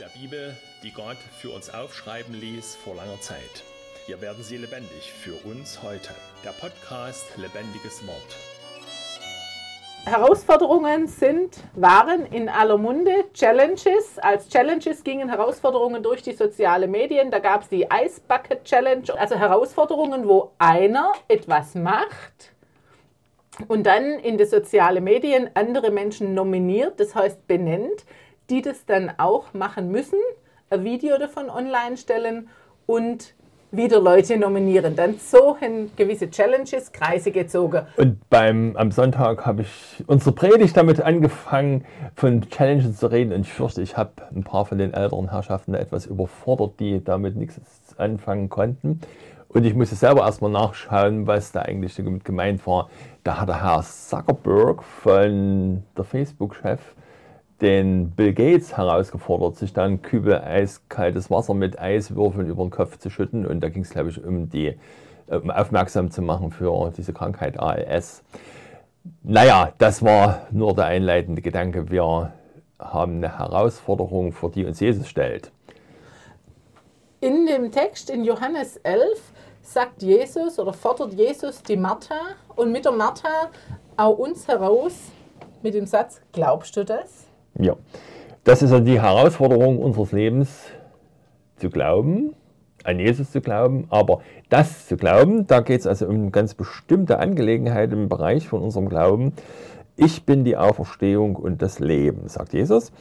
der Bibel, die Gott für uns aufschreiben ließ vor langer Zeit. Hier werden sie lebendig für uns heute. Der Podcast Lebendiges Wort. Herausforderungen sind, waren in aller Munde Challenges. Als Challenges gingen Herausforderungen durch die sozialen Medien. Da gab es die Ice Bucket Challenge, also Herausforderungen, wo einer etwas macht und dann in die sozialen Medien andere Menschen nominiert, das heißt benennt, die das dann auch machen müssen, ein Video davon online stellen und wieder Leute nominieren. Dann so haben gewisse Challenges Kreise gezogen. Und beim, am Sonntag habe ich unsere Predigt damit angefangen, von Challenges zu reden. Und ich fürchte, ich habe ein paar von den älteren Herrschaften etwas überfordert, die damit nichts anfangen konnten. Und ich musste selber erstmal nachschauen, was da eigentlich damit gemeint war. Da hat der Herr Zuckerberg von der Facebook-Chef den Bill Gates herausgefordert, sich dann Kübel eiskaltes Wasser mit Eiswürfeln über den Kopf zu schütten. Und da ging es, glaube ich, um die um aufmerksam zu machen für diese Krankheit ALS. Naja, das war nur der einleitende Gedanke. Wir haben eine Herausforderung, vor die uns Jesus stellt. In dem Text in Johannes 11 sagt Jesus oder fordert Jesus die Martha und mit der Martha auch uns heraus mit dem Satz, glaubst du das? Ja, das ist ja die Herausforderung unseres Lebens, zu glauben, an Jesus zu glauben, aber das zu glauben, da geht es also um ganz bestimmte Angelegenheit im Bereich von unserem Glauben. Ich bin die Auferstehung und das Leben, sagt Jesus.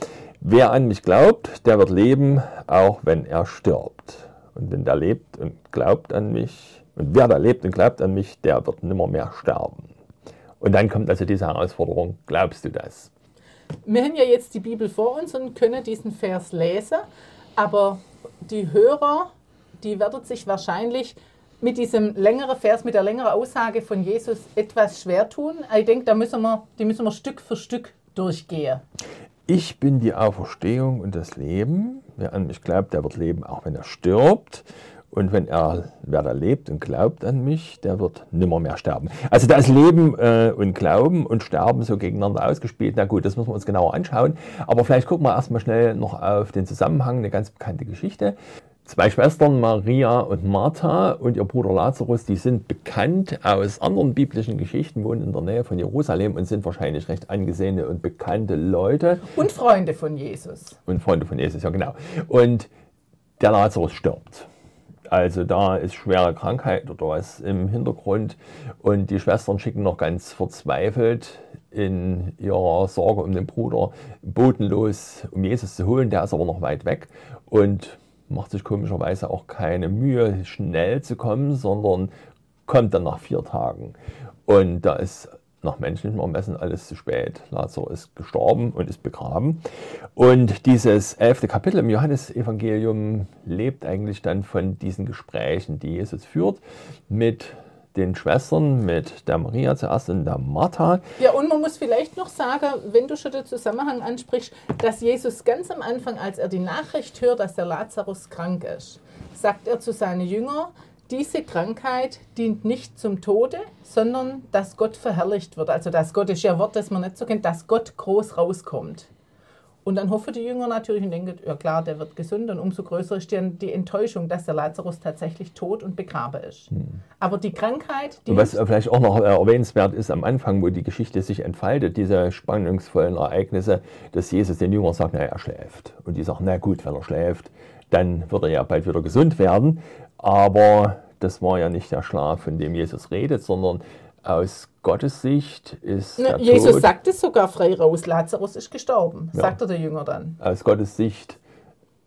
Wer an mich glaubt, der wird leben, auch wenn er stirbt. Und wenn der lebt und glaubt an mich, und wer da lebt und glaubt an mich, der wird nimmer mehr sterben. Und dann kommt also diese Herausforderung, glaubst du das? Wir haben ja jetzt die Bibel vor uns und können diesen Vers lesen, aber die Hörer, die werden sich wahrscheinlich mit diesem längeren Vers, mit der längeren Aussage von Jesus etwas schwer tun. Ich denke, da müssen wir, die müssen wir Stück für Stück durchgehen. Ich bin die Auferstehung und das Leben. Wer an mich glaubt, der wird leben, auch wenn er stirbt. Und wenn er, wer da lebt und glaubt an mich, der wird nimmer mehr sterben. Also da ist Leben äh, und Glauben und Sterben so gegeneinander ausgespielt. Na gut, das müssen wir uns genauer anschauen. Aber vielleicht gucken wir erstmal schnell noch auf den Zusammenhang, eine ganz bekannte Geschichte. Zwei Schwestern, Maria und Martha und ihr Bruder Lazarus, die sind bekannt aus anderen biblischen Geschichten, wohnen in der Nähe von Jerusalem und sind wahrscheinlich recht angesehene und bekannte Leute. Und Freunde von Jesus. Und Freunde von Jesus, ja genau. Und der Lazarus stirbt. Also da ist schwere Krankheit oder was im Hintergrund und die Schwestern schicken noch ganz verzweifelt in ihrer Sorge um den Bruder bodenlos, um Jesus zu holen. Der ist aber noch weit weg und macht sich komischerweise auch keine Mühe, schnell zu kommen, sondern kommt dann nach vier Tagen. Und da ist nach menschlichem Ermessen alles zu spät. Lazarus ist gestorben und ist begraben. Und dieses elfte Kapitel im Johannesevangelium lebt eigentlich dann von diesen Gesprächen, die Jesus führt mit den Schwestern, mit der Maria zuerst und der Martha. Ja, und man muss vielleicht noch sagen, wenn du schon den Zusammenhang ansprichst, dass Jesus ganz am Anfang, als er die Nachricht hört, dass der Lazarus krank ist, sagt er zu seinen Jüngern, diese Krankheit dient nicht zum Tode, sondern dass Gott verherrlicht wird. Also das Gott ist ja ein Wort, das man nicht so kennt, dass Gott groß rauskommt. Und dann hoffen die Jünger natürlich und denken, ja klar, der wird gesund und umso größer ist dann die Enttäuschung, dass der Lazarus tatsächlich tot und begraben ist. Hm. Aber die Krankheit, die. Was vielleicht auch noch erwähnenswert ist am Anfang, wo die Geschichte sich entfaltet, diese spannungsvollen Ereignisse, dass Jesus den Jüngern sagt, na, er schläft. Und die sagen, na gut, wenn er schläft, dann wird er ja bald wieder gesund werden. Aber das war ja nicht der Schlaf, von dem Jesus redet, sondern aus Gottes Sicht ist. Ne, Jesus Tod, sagt es sogar frei raus: Lazarus ist gestorben, ja. sagt er der Jünger dann. Aus Gottes Sicht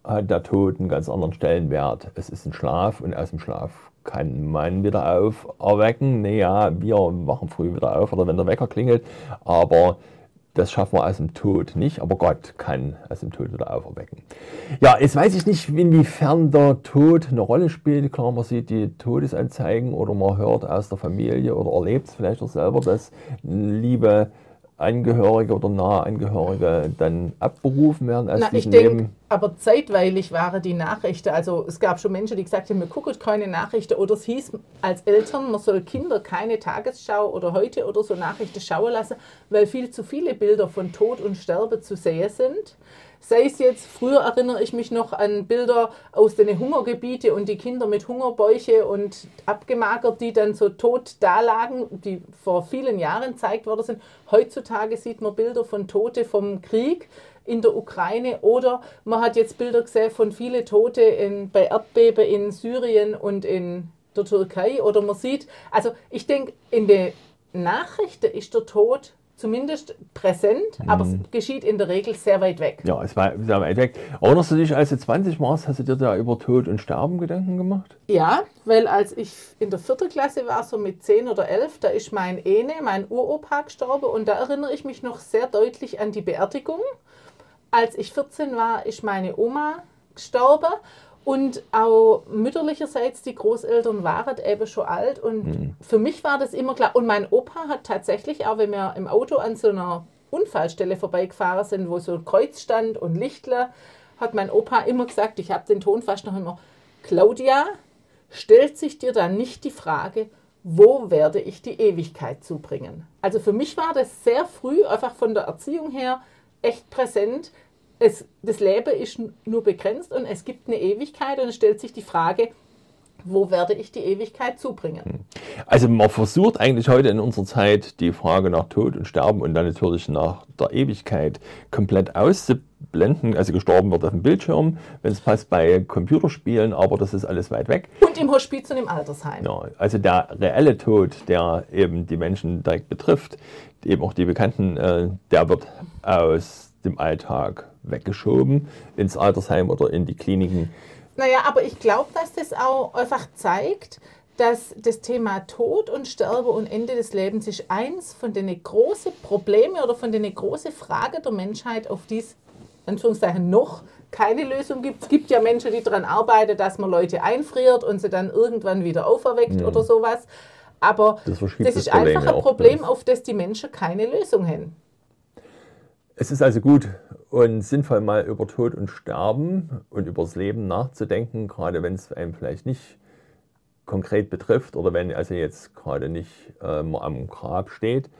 hat der Tod einen ganz anderen Stellenwert. Es ist ein Schlaf und aus dem Schlaf kann man wieder auferwecken. Naja, wir wachen früh wieder auf oder wenn der Wecker klingelt, aber das schaffen wir aus dem Tod nicht, aber Gott kann aus dem Tod wieder auferwecken. Ja, jetzt weiß ich nicht, inwiefern der Tod eine Rolle spielt. Klar, man sieht die Todesanzeigen oder man hört aus der Familie oder erlebt es vielleicht auch selber, dass liebe Angehörige oder nahe Angehörige dann abberufen werden aus Na, ich denk, Aber zeitweilig waren die Nachrichten, also es gab schon Menschen, die gesagt haben, wir gucken keine Nachrichten oder es hieß als Eltern, man soll Kinder keine Tagesschau oder heute oder so Nachrichten schauen lassen, weil viel zu viele Bilder von Tod und Sterben zu sehen sind. Sei es jetzt, früher erinnere ich mich noch an Bilder aus den Hungergebieten und die Kinder mit Hungerbäuche und abgemagert, die dann so tot dalagen, die vor vielen Jahren gezeigt worden sind. Heutzutage sieht man Bilder von Tote vom Krieg in der Ukraine oder man hat jetzt Bilder gesehen von vielen Tote in, bei Erdbeben in Syrien und in der Türkei oder man sieht, also ich denke, in den Nachrichten ist der Tod zumindest präsent, aber es geschieht in der Regel sehr weit weg. Ja, es war sehr weit weg. Erinnerst du dich, als du 20 warst, hast du dir da über Tod und Sterben Gedanken gemacht? Ja, weil als ich in der vierten Klasse war, so mit 10 oder 11, da ist mein Ene, mein Uropa gestorben und da erinnere ich mich noch sehr deutlich an die Beerdigung. Als ich 14 war, ist meine Oma gestorben und auch mütterlicherseits, die Großeltern waren eben schon alt. Und mhm. für mich war das immer klar. Und mein Opa hat tatsächlich, auch wenn wir im Auto an so einer Unfallstelle vorbeigefahren sind, wo so ein Kreuz stand und Lichtler, hat mein Opa immer gesagt, ich habe den Ton fast noch immer, Claudia, stellt sich dir dann nicht die Frage, wo werde ich die Ewigkeit zubringen? Also für mich war das sehr früh, einfach von der Erziehung her, echt präsent, es, das Leben ist nur begrenzt und es gibt eine Ewigkeit und es stellt sich die Frage, wo werde ich die Ewigkeit zubringen? Hm. Also man versucht eigentlich heute in unserer Zeit die Frage nach Tod und Sterben und dann natürlich nach der Ewigkeit komplett auszublenden. Also gestorben wird auf dem Bildschirm, wenn es passt bei Computerspielen, aber das ist alles weit weg. Und im Hospiz und im Altersheim. Ja, also der reelle Tod, der eben die Menschen direkt betrifft, eben auch die Bekannten, äh, der wird aus dem Alltag weggeschoben ins Altersheim oder in die Kliniken. Naja, aber ich glaube, dass das auch einfach zeigt, dass das Thema Tod und Sterbe und Ende des Lebens ist eins von den großen Problemen oder von den großen Fragen der Menschheit, auf die es Anführungszeichen noch keine Lösung gibt. Es gibt ja Menschen, die daran arbeiten, dass man Leute einfriert und sie dann irgendwann wieder auferweckt mhm. oder sowas. Aber das, das ist einfach ein Problem, auf das die Menschen keine Lösung haben. Es ist also gut und sinnvoll, mal über Tod und Sterben und über das Leben nachzudenken, gerade wenn es einem vielleicht nicht konkret betrifft oder wenn also jetzt gerade nicht ähm, am Grab steht.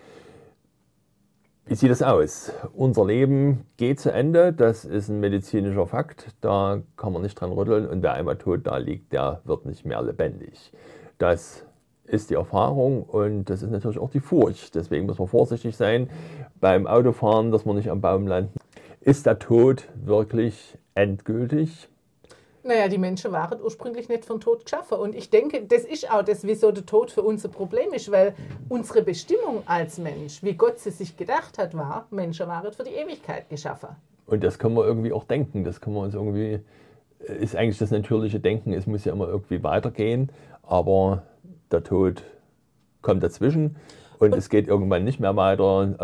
Wie sieht das aus? Unser Leben geht zu Ende, das ist ein medizinischer Fakt, da kann man nicht dran rütteln und wer einmal tot da liegt, der wird nicht mehr lebendig. Das ist die Erfahrung und das ist natürlich auch die Furcht. Deswegen muss man vorsichtig sein beim Autofahren, dass man nicht am Baum landet. Ist der Tod wirklich endgültig? Naja, die Menschen waren ursprünglich nicht von Tod geschaffen. Und ich denke, das ist auch das, wieso der Tod für uns ein Problem ist, weil unsere Bestimmung als Mensch, wie Gott sie sich gedacht hat, war, Menschen waren für die Ewigkeit geschaffen. Und das können wir irgendwie auch denken. Das können wir uns irgendwie, ist eigentlich das natürliche Denken, es muss ja immer irgendwie weitergehen. Aber der Tod kommt dazwischen und, und es geht irgendwann nicht mehr weiter.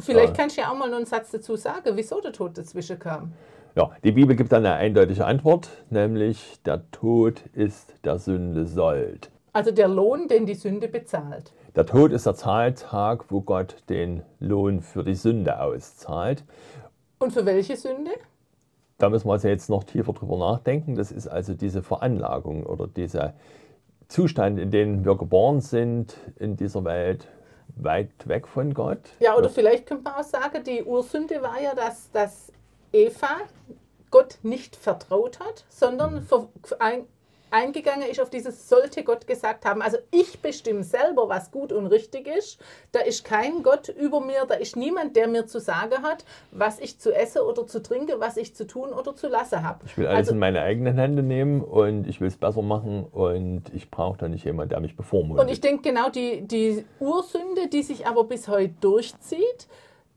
Vielleicht kannst du ja auch mal noch einen Satz dazu sagen, wieso der Tod dazwischen kam. Ja, die Bibel gibt dann eine eindeutige Antwort, nämlich der Tod ist der Sünde Sold. Also der Lohn, den die Sünde bezahlt. Der Tod ist der Zahltag, wo Gott den Lohn für die Sünde auszahlt. Und für welche Sünde? Da müssen wir also jetzt noch tiefer drüber nachdenken. Das ist also diese Veranlagung oder dieser Zustand, in dem wir geboren sind in dieser Welt, weit weg von Gott. Ja, oder vielleicht könnte man auch sagen, die Ursünde war ja, dass, dass Eva Gott nicht vertraut hat, sondern mhm eingegangen ist auf dieses sollte Gott gesagt haben. Also ich bestimme selber, was gut und richtig ist. Da ist kein Gott über mir, da ist niemand, der mir zu sagen hat, was ich zu essen oder zu trinken, was ich zu tun oder zu lassen habe. Ich will alles also, in meine eigenen Hände nehmen und ich will es besser machen und ich brauche da nicht jemanden, der mich bevormundet. Und ich denke genau die, die Ursünde, die sich aber bis heute durchzieht,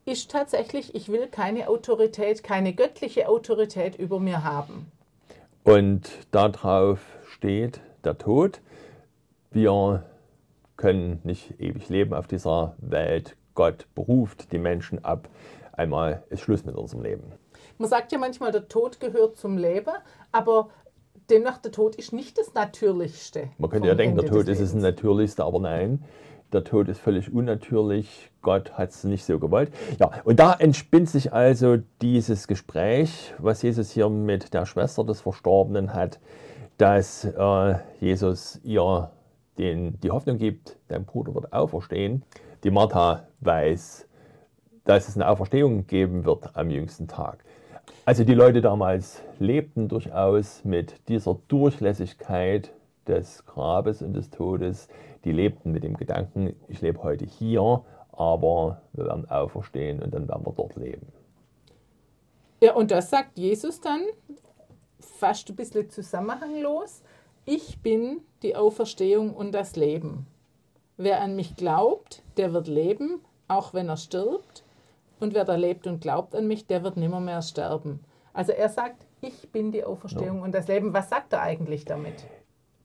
ist tatsächlich, ich will keine Autorität, keine göttliche Autorität über mir haben. Und darauf steht der Tod. Wir können nicht ewig leben auf dieser Welt. Gott beruft die Menschen ab. Einmal ist Schluss mit unserem Leben. Man sagt ja manchmal, der Tod gehört zum Leben, aber demnach der Tod ist nicht das Natürlichste. Man könnte ja denken, Ende der Tod ist das Natürlichste, aber nein, der Tod ist völlig unnatürlich. Gott hat es nicht so gewollt. Ja, und da entspinnt sich also dieses Gespräch, was Jesus hier mit der Schwester des Verstorbenen hat dass äh, Jesus ihr den, die Hoffnung gibt, dein Bruder wird auferstehen. Die Martha weiß, dass es eine Auferstehung geben wird am jüngsten Tag. Also die Leute damals lebten durchaus mit dieser Durchlässigkeit des Grabes und des Todes. Die lebten mit dem Gedanken, ich lebe heute hier, aber wir werden auferstehen und dann werden wir dort leben. Ja, und das sagt Jesus dann fast ein bisschen zusammenhanglos. Ich bin die Auferstehung und das Leben. Wer an mich glaubt, der wird leben, auch wenn er stirbt. Und wer da lebt und glaubt an mich, der wird nimmer mehr sterben. Also er sagt, ich bin die Auferstehung ja. und das Leben. Was sagt er eigentlich damit?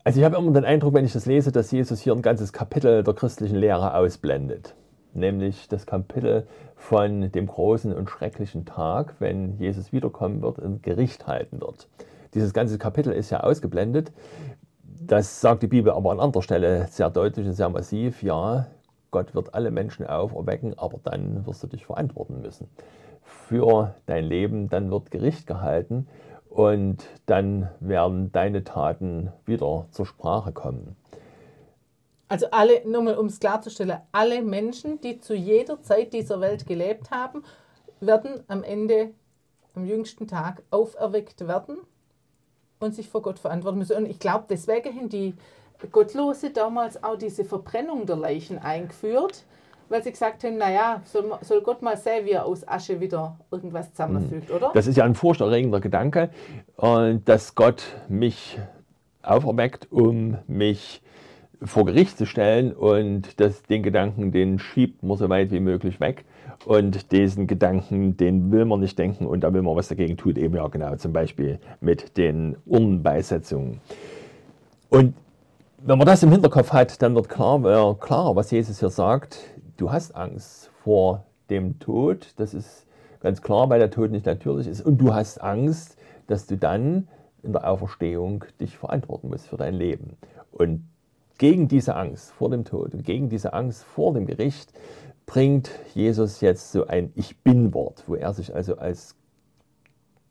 Also ich habe immer den Eindruck, wenn ich das lese, dass Jesus hier ein ganzes Kapitel der christlichen Lehre ausblendet. Nämlich das Kapitel von dem großen und schrecklichen Tag, wenn Jesus wiederkommen wird und Gericht halten wird. Dieses ganze Kapitel ist ja ausgeblendet. Das sagt die Bibel aber an anderer Stelle sehr deutlich und sehr massiv. Ja, Gott wird alle Menschen auferwecken, aber dann wirst du dich verantworten müssen für dein Leben. Dann wird Gericht gehalten und dann werden deine Taten wieder zur Sprache kommen. Also alle, nur mal um es klarzustellen, alle Menschen, die zu jeder Zeit dieser Welt gelebt haben, werden am Ende, am jüngsten Tag auferweckt werden und sich vor Gott verantworten müssen. Und ich glaube, deswegen haben die Gottlose damals auch diese Verbrennung der Leichen eingeführt, weil sie gesagt haben, naja, soll, soll Gott mal sehen, wie er aus Asche wieder irgendwas zusammenfügt, oder? Das ist ja ein furchterregender Gedanke, dass Gott mich auferweckt, um mich vor Gericht zu stellen und das, den Gedanken, den schiebt man so weit wie möglich weg. Und diesen Gedanken, den will man nicht denken und da will man was dagegen tun, eben ja genau, zum Beispiel mit den Urnenbeisetzungen. Und wenn man das im Hinterkopf hat, dann wird klar, äh, klar, was Jesus hier sagt, du hast Angst vor dem Tod, das ist ganz klar, weil der Tod nicht natürlich ist. Und du hast Angst, dass du dann in der Auferstehung dich verantworten musst für dein Leben. Und gegen diese Angst vor dem Tod und gegen diese Angst vor dem Gericht bringt Jesus jetzt so ein Ich bin-Wort, wo er sich also als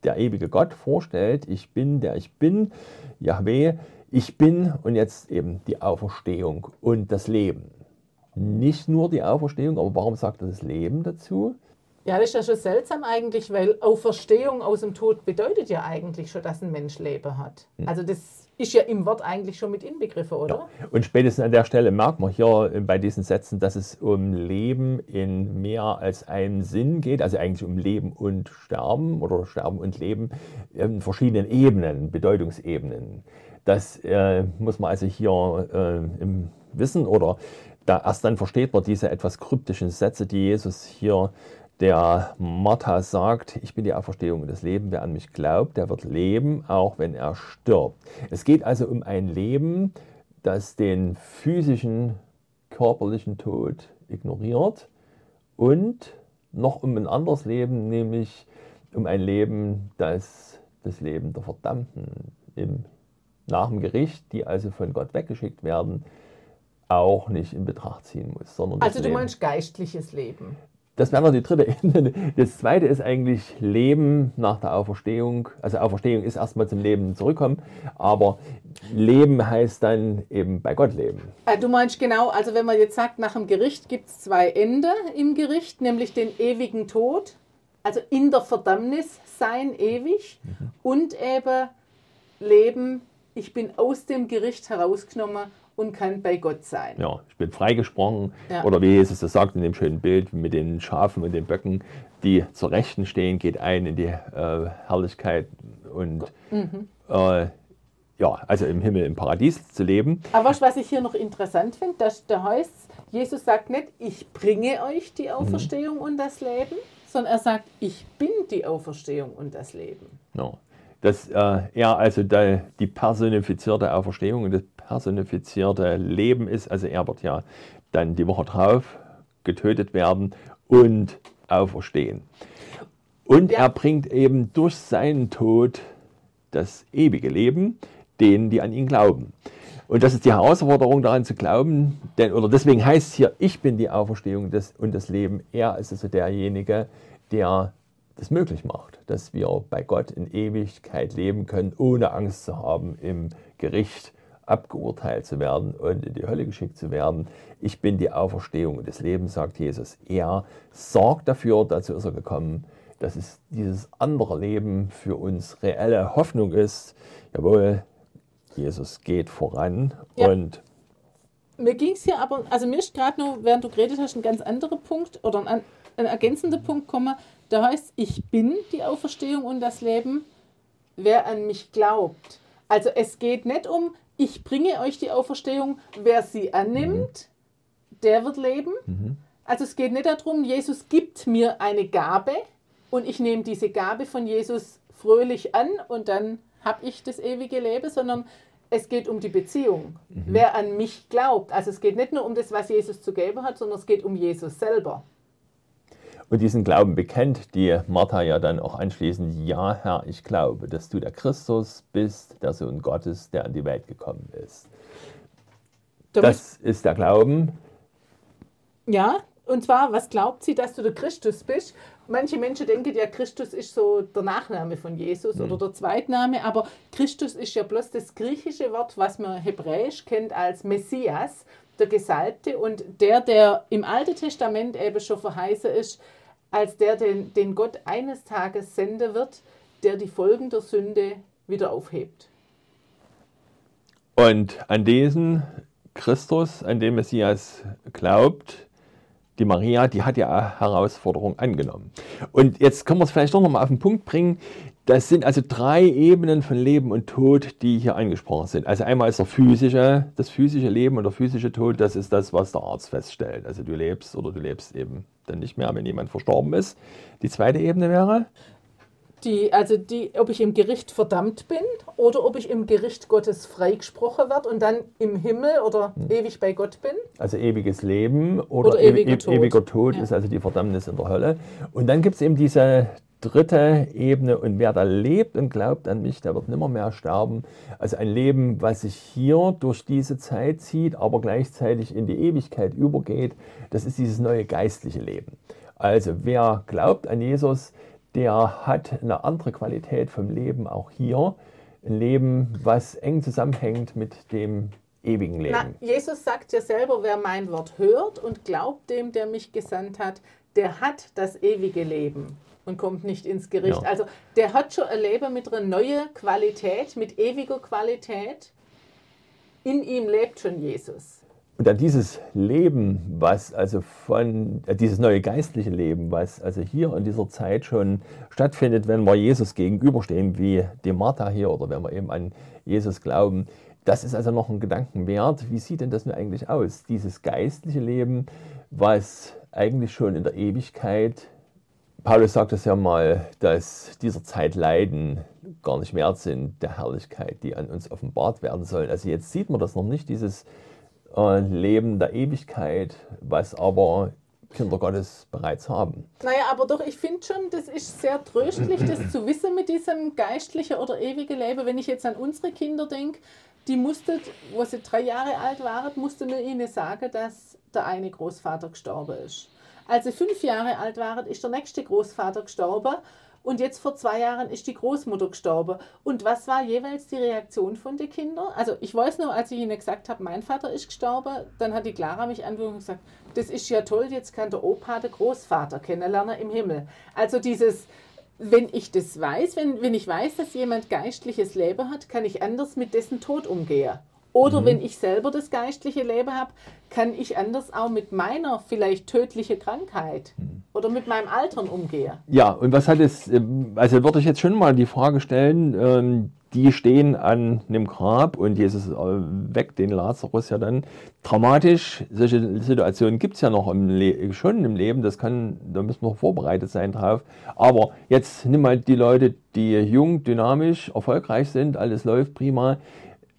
der ewige Gott vorstellt, ich bin der ich bin, Yahweh, ich bin und jetzt eben die Auferstehung und das Leben. Nicht nur die Auferstehung, aber warum sagt er das Leben dazu? Ja, das ist ja schon seltsam eigentlich, weil Auferstehung aus dem Tod bedeutet ja eigentlich schon, dass ein Mensch Leben hat. Hm. Also das ist ja im Wort eigentlich schon mit inbegriffen, oder? Ja. Und spätestens an der Stelle merkt man hier äh, bei diesen Sätzen, dass es um Leben in mehr als einem Sinn geht, also eigentlich um Leben und Sterben oder Sterben und Leben in verschiedenen Ebenen, Bedeutungsebenen. Das äh, muss man also hier äh, im Wissen oder da erst dann versteht man diese etwas kryptischen Sätze, die Jesus hier der Martha sagt, ich bin die Auferstehung und das Leben. Wer an mich glaubt, der wird leben, auch wenn er stirbt. Es geht also um ein Leben, das den physischen, körperlichen Tod ignoriert und noch um ein anderes Leben, nämlich um ein Leben, das das Leben der Verdammten im, nach dem Gericht, die also von Gott weggeschickt werden, auch nicht in Betracht ziehen muss. Sondern also du Leben. meinst geistliches Leben? Das wäre noch die dritte Ebene. Das zweite ist eigentlich Leben nach der Auferstehung. Also Auferstehung ist erstmal zum Leben zurückkommen, aber Leben heißt dann eben bei Gott leben. Äh, du meinst genau, also wenn man jetzt sagt, nach dem Gericht gibt es zwei Ende im Gericht, nämlich den ewigen Tod, also in der Verdammnis sein ewig mhm. und eben Leben, ich bin aus dem Gericht herausgenommen und kann bei Gott sein. Ja, ich bin freigesprochen. Ja. Oder wie Jesus das sagt in dem schönen Bild mit den Schafen und den Böcken, die zur Rechten stehen, geht ein in die äh, Herrlichkeit und mhm. äh, ja, also im Himmel, im Paradies zu leben. Aber was ich hier noch interessant finde, dass da heißt, Jesus sagt nicht, ich bringe euch die Auferstehung mhm. und das Leben, sondern er sagt, ich bin die Auferstehung und das Leben. Ja. Dass äh, er also da die personifizierte Auferstehung und das personifizierte Leben ist. Also er wird ja dann die Woche drauf getötet werden und auferstehen. Und ja. er bringt eben durch seinen Tod das ewige Leben denen, die an ihn glauben. Und das ist die Herausforderung, daran zu glauben, denn, oder deswegen heißt es hier, ich bin die Auferstehung des, und das Leben. Er ist also derjenige, der das möglich macht, dass wir bei Gott in Ewigkeit leben können, ohne Angst zu haben im Gericht abgeurteilt zu werden und in die Hölle geschickt zu werden. Ich bin die Auferstehung des Lebens, sagt Jesus. Er sorgt dafür, dazu ist er gekommen, dass es dieses andere Leben für uns reelle Hoffnung ist. Jawohl, Jesus geht voran Ja. und Mir ging es hier aber, also mir ist gerade nur, während du geredet hast, ein ganz anderer Punkt oder ein, ein ergänzender Punkt gekommen. Da heißt, ich bin die Auferstehung und das Leben, wer an mich glaubt. Also es geht nicht um, ich bringe euch die Auferstehung, wer sie annimmt, der wird leben. Also es geht nicht darum, Jesus gibt mir eine Gabe und ich nehme diese Gabe von Jesus fröhlich an und dann habe ich das ewige Leben, sondern es geht um die Beziehung. Wer an mich glaubt. Also es geht nicht nur um das, was Jesus zu geben hat, sondern es geht um Jesus selber. Und diesen Glauben bekennt die Martha ja dann auch anschließend, ja Herr, ich glaube, dass du der Christus bist, der Sohn Gottes, der an die Welt gekommen ist. Muss- Das ist der Glauben. Ja, und zwar, was glaubt sie, dass du der Christus bist? Manche Menschen denken ja, Christus ist so der Nachname von Jesus oder der Zweitname, aber Christus ist ja bloß das griechische Wort, was man hebräisch kennt als Messias, der Gesalbte und der, der im Alten Testament eben schon verheißen ist, als der, den, den Gott eines Tages senden wird, der die Folgen der Sünde wieder aufhebt. Und an diesen Christus, an den Messias glaubt, die Maria, die hat ja Herausforderung angenommen. Und jetzt können wir es vielleicht doch nochmal auf den Punkt bringen. Das sind also drei Ebenen von Leben und Tod, die hier angesprochen sind. Also einmal ist der physische, das physische Leben und der physische Tod, das ist das, was der Arzt feststellt. Also du lebst oder du lebst eben dann nicht mehr, wenn jemand verstorben ist. Die zweite Ebene wäre, Die, also die, ob ich im Gericht verdammt bin oder ob ich im Gericht Gottes freigesprochen werde und dann im Himmel oder ewig bei Gott bin. Also ewiges Leben oder, Oder ewiger ewi- Tod. ewiger Tod Ja. ist also die Verdammnis in der Hölle. Und dann gibt es eben diese dritte Ebene und wer da lebt und glaubt an mich, der wird nimmer mehr sterben. Also ein Leben, was sich hier durch diese Zeit zieht, aber gleichzeitig in die Ewigkeit übergeht, das ist dieses neue geistliche Leben. Also wer glaubt an Jesus, der hat eine andere Qualität vom Leben auch hier. Ein Leben, was eng zusammenhängt mit dem ewigen Leben. Na, Jesus sagt ja selber, wer mein Wort hört und glaubt dem, der mich gesandt hat, der hat das ewige Leben und kommt nicht ins Gericht. Ja. Also der hat schon ein Leben mit einer neuen Qualität, mit ewiger Qualität. In ihm lebt schon Jesus. Und dann dieses Leben, was also von, äh, dieses neue geistliche Leben, was also hier in dieser Zeit schon stattfindet, wenn wir Jesus gegenüberstehen, wie die Martha hier, oder wenn wir eben an Jesus glauben, das ist also noch ein Gedanken wert. Wie sieht denn das nun eigentlich aus? Dieses geistliche Leben, was eigentlich schon in der Ewigkeit, Paulus sagt es ja mal, dass dieser Zeit Leiden gar nicht wert sind der Herrlichkeit, die an uns offenbart werden sollen. Also jetzt sieht man das noch nicht, dieses äh, Leben der Ewigkeit, was aber Kinder Gottes bereits haben. Naja, aber doch, ich finde schon, das ist sehr tröstlich, das zu wissen mit diesem geistlichen oder ewigen Leben. Wenn ich jetzt an unsere Kinder denke, die mussten, wo sie drei Jahre alt waren, mussten wir ihnen sagen, dass der eine Großvater gestorben ist. Als sie fünf Jahre alt waren, ist der nächste Großvater gestorben. Und jetzt vor zwei Jahren ist die Großmutter gestorben. Und was war jeweils die Reaktion von den Kindern? Also ich weiß nur, als ich ihnen gesagt habe, mein Vater ist gestorben, dann hat die Clara mich angerufen und gesagt, das ist ja toll, jetzt kann der Opa den Großvater kennenlernen im Himmel. Also dieses, wenn ich das weiß, wenn, wenn ich weiß, dass jemand geistliches Leben hat, kann ich anders mit dessen Tod umgehen. Oder wenn ich selber das geistliche Leben habe, kann ich anders auch mit meiner vielleicht tödlichen Krankheit oder mit meinem Altern umgehen. Ja, und was hat es, ähm, also würde ich jetzt schon mal die Frage stellen, ähm, die stehen an einem Grab und Jesus äh, weckt den Lazarus ja dann. Dramatisch, solche Situationen gibt es ja noch im Le schon im Leben, das kann, da müssen wir vorbereitet sein drauf. Aber jetzt nimm mal die Leute, die jung, dynamisch, erfolgreich sind, alles läuft prima.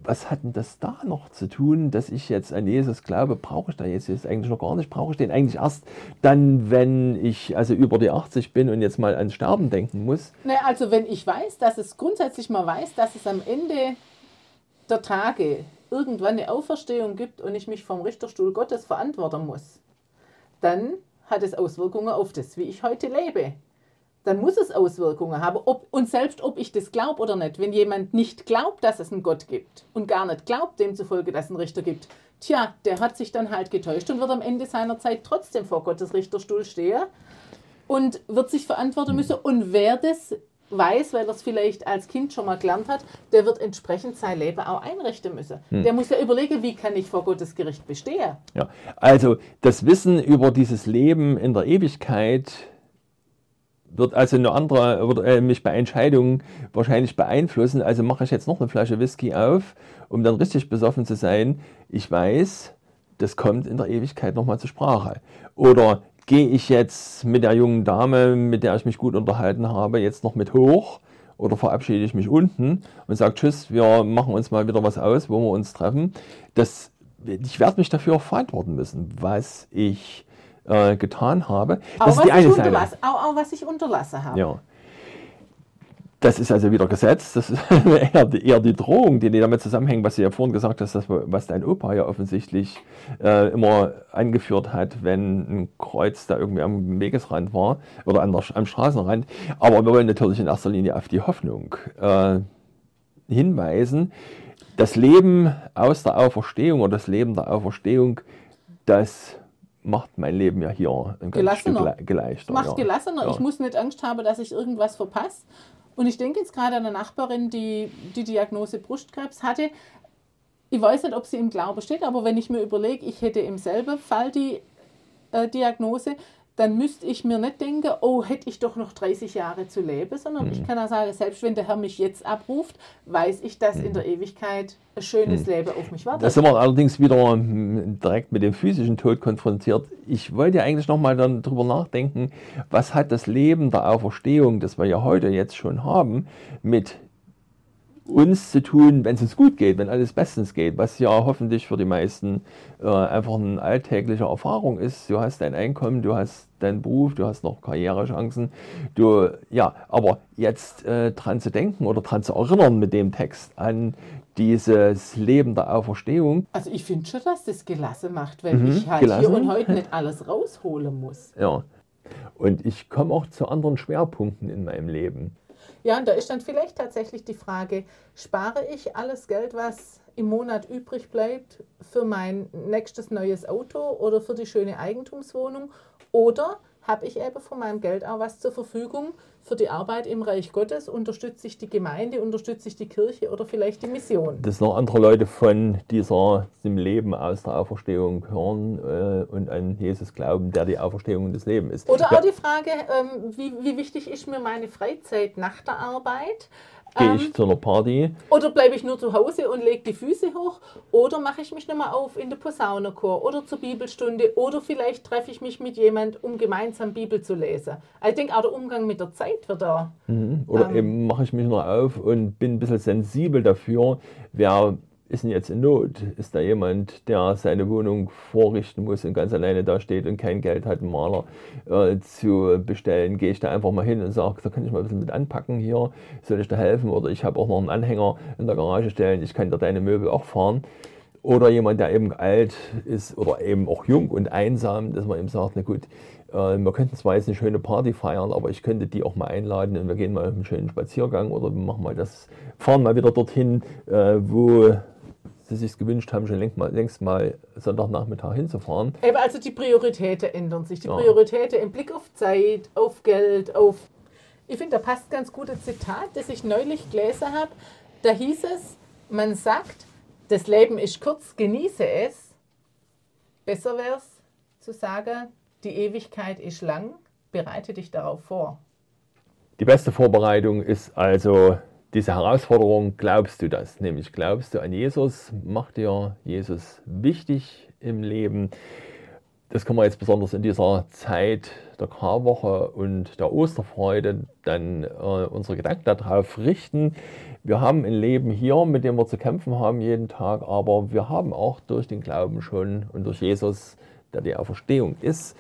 Was hat denn das da noch zu tun, dass ich jetzt an Jesus glaube? Brauche ich da jetzt, jetzt eigentlich noch gar nicht? Brauche ich den eigentlich erst dann, wenn ich also über die 80 bin und jetzt mal ans Sterben denken muss? Naja, also wenn ich weiß, dass es grundsätzlich mal weiß, dass es am Ende der Tage irgendwann eine Auferstehung gibt und ich mich vom Richterstuhl Gottes verantworten muss, dann hat es Auswirkungen auf das, wie ich heute lebe. Dann muss es Auswirkungen haben. Ob, und selbst ob ich das glaube oder nicht, wenn jemand nicht glaubt, dass es einen Gott gibt und gar nicht glaubt, demzufolge, dass es einen Richter gibt, tja, der hat sich dann halt getäuscht und wird am Ende seiner Zeit trotzdem vor Gottes Richterstuhl stehen. und wird sich verantworten müssen. Und wer das weiß, weil er es vielleicht als Kind schon mal gelernt hat, der wird entsprechend sein Leben auch einrichten müssen. Hm. Der muss ja überlegen, wie kann ich vor Gottes Gericht bestehen. Ja, also das Wissen über dieses Leben in der Ewigkeit wird also eine andere, wird äh, mich bei Entscheidungen wahrscheinlich beeinflussen. Also mache ich jetzt noch eine Flasche Whisky auf, um dann richtig besoffen zu sein. Ich weiß, das kommt in der Ewigkeit nochmal zur Sprache. Oder gehe ich jetzt mit der jungen Dame, mit der ich mich gut unterhalten habe, jetzt noch mit hoch? Oder verabschiede ich mich unten und sage Tschüss, wir machen uns mal wieder was aus, wo wir uns treffen. Das, ich werde mich dafür verantworten müssen, was ich äh, getan habe. Auch Das ist was, die eine ich Seite. unterlasse, auch, auch was ich unterlassen habe. Ja. Das ist also wieder Gesetz, das ist eher die, eher die Drohung, die damit zusammenhängt, was du ja vorhin gesagt hast, was dein Opa ja offensichtlich äh, immer angeführt hat, wenn ein Kreuz da irgendwie am Wegesrand war oder an der, am Straßenrand. Aber wir wollen natürlich in erster Linie auf die Hoffnung äh, hinweisen. Das Leben aus der Auferstehung oder das Leben der Auferstehung, das macht mein Leben ja hier ein ganz Stück Gelassener. le- geleichter. Macht ja. gelassener. Ja. Ich muss nicht Angst haben, dass ich irgendwas verpasse. Und ich denke jetzt gerade an eine Nachbarin, die die Diagnose Brustkrebs hatte. Ich weiß nicht, ob sie im Glauben steht, aber wenn ich mir überlege, ich hätte im selben Fall die äh, Diagnose, dann müsste ich mir nicht denken, oh, hätte ich doch noch 30 Jahre zu leben, sondern Mhm. ich kann auch sagen, selbst wenn der Herr mich jetzt abruft, weiß ich, dass in der Ewigkeit ein schönes Leben auf mich wartet. Da sind wir allerdings wieder mm, direkt mit dem physischen Tod konfrontiert. Ich wollte ja eigentlich nochmal dann drüber nachdenken, was hat das Leben der Auferstehung, das wir ja heute jetzt schon haben, mit uns zu tun, wenn es uns gut geht, wenn alles bestens geht, was ja hoffentlich für die meisten äh, einfach eine alltägliche Erfahrung ist. Du hast dein Einkommen, du hast deinen Beruf, du hast noch Karrierechancen. Du, ja, aber jetzt äh, dran zu denken oder dran zu erinnern mit dem Text an dieses Leben der Auferstehung, Also ich finde schon, dass das gelassen macht, wenn Mhm, ich halt gelassen. hier und heute nicht alles rausholen muss. ja. Und ich komme auch zu anderen Schwerpunkten in meinem Leben. Ja, und da ist dann vielleicht tatsächlich die Frage, spare ich alles Geld, was im Monat übrig bleibt, für mein nächstes neues Auto oder für die schöne Eigentumswohnung? Oder habe ich eben von meinem Geld auch was zur Verfügung für die Arbeit im Reich Gottes? Unterstütze ich die Gemeinde, unterstütze ich die Kirche oder vielleicht die Mission? dass noch andere Leute von dieser, diesem Leben aus der Auferstehung hören äh, und an Jesus glauben, der die Auferstehung des Lebens ist. Oder ja, auch die Frage, ähm, wie, wie wichtig ist mir meine Freizeit nach der Arbeit? Gehe Ähm, ich zu einer Party? Oder bleibe ich nur zu Hause und lege die Füße hoch? Oder mache ich mich nochmal auf in der Posaunenchor oder zur Bibelstunde? Oder vielleicht treffe ich mich mit jemand, um gemeinsam Bibel zu lesen. Also Ich denke, auch der Umgang mit der Zeit wird da. Oder ähm, eben mache ich mich noch auf und bin ein bisschen sensibel dafür, wer ist denn jetzt in Not? Ist da jemand, der seine Wohnung vorrichten muss und ganz alleine da steht und kein Geld hat, einen Maler äh, zu bestellen? Gehe ich da einfach mal hin und sage, da kann ich mal ein bisschen mit anpacken hier, soll ich da helfen? Oder ich habe auch noch einen Anhänger in der Garage stellen, ich kann dir deine Möbel auch fahren. Oder jemand, der eben alt ist oder eben auch jung und einsam, dass man eben sagt, na gut, äh, wir könnten zwar jetzt eine schöne Party feiern, aber ich könnte die auch mal einladen und wir gehen mal einen schönen Spaziergang oder wir machen mal das, fahren mal wieder dorthin, äh, wo sie sich gewünscht haben, schon längst mal, längst mal Sonntagnachmittag hinzufahren. Eben also die Prioritäten ändern sich. Die Ja. Prioritäten im Blick auf Zeit, auf Geld, auf. Ich finde, da passt ganz gut ein Zitat, das ich neulich gelesen habe. Da hieß es, man sagt, das Leben ist kurz, genieße es. Besser wäre es zu sagen, die Ewigkeit ist lang, bereite dich darauf vor. Die beste Vorbereitung ist also diese Herausforderung, glaubst du das? Nämlich glaubst du an Jesus? Macht dir Jesus wichtig im Leben? Das kann man jetzt besonders in dieser Zeit der Karwoche und der Osterfreude dann äh, unsere Gedanken darauf richten. Wir haben ein Leben hier, mit dem wir zu kämpfen haben jeden Tag, aber wir haben auch durch den Glauben schon und durch Jesus, der die Auferstehung ist,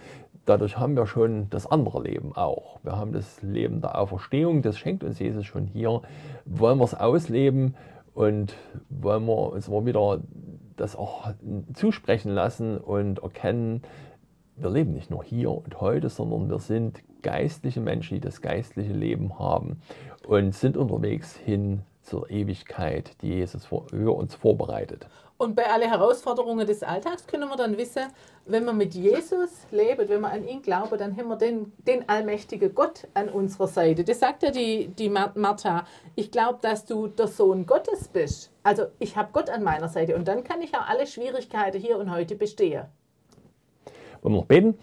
dadurch haben wir schon das andere Leben auch. Wir haben das Leben der Auferstehung, das schenkt uns Jesus schon hier. Wollen wir es ausleben und wollen wir uns mal wieder das auch zusprechen lassen und erkennen, wir leben nicht nur hier und heute, sondern wir sind geistliche Menschen, die das geistliche Leben haben und sind unterwegs hin zur Ewigkeit, die Jesus für uns vorbereitet. Und bei allen Herausforderungen des Alltags können wir dann wissen, wenn wir mit Jesus leben, wenn wir an ihn glauben, dann haben wir den, den allmächtigen Gott an unserer Seite. Das sagt ja die, die Martha. Ich glaube, dass du der Sohn Gottes bist. Also ich habe Gott an meiner Seite und dann kann ich auch alle Schwierigkeiten hier und heute bestehen. Wollen wir noch beten?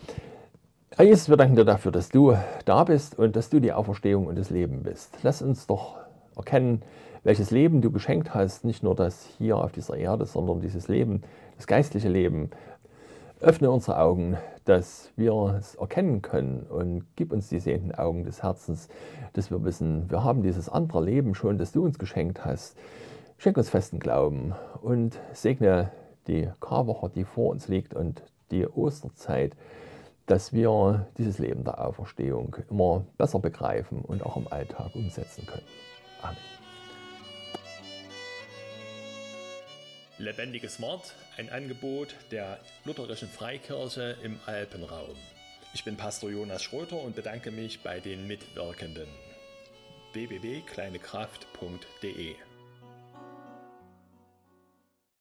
Herr Jesus, wir danken dir dafür, dass du da bist und dass du die Auferstehung und das Leben bist. Lass uns doch erkennen, welches Leben du geschenkt hast, nicht nur das hier auf dieser Erde, sondern dieses Leben, das geistliche Leben. Öffne unsere Augen, dass wir es erkennen können und gib uns die sehenden Augen des Herzens, dass wir wissen, wir haben dieses andere Leben schon, das du uns geschenkt hast. Schenk uns festen Glauben und segne die Karwoche, die vor uns liegt und die Osterzeit, dass wir dieses Leben der Auferstehung immer besser begreifen und auch im Alltag umsetzen können. Amen. Lebendiges Wort, ein Angebot der Lutherischen Freikirche im Alpenraum. Ich bin Pastor Jonas Schröter und bedanke mich bei den Mitwirkenden. www.kleinekraft.de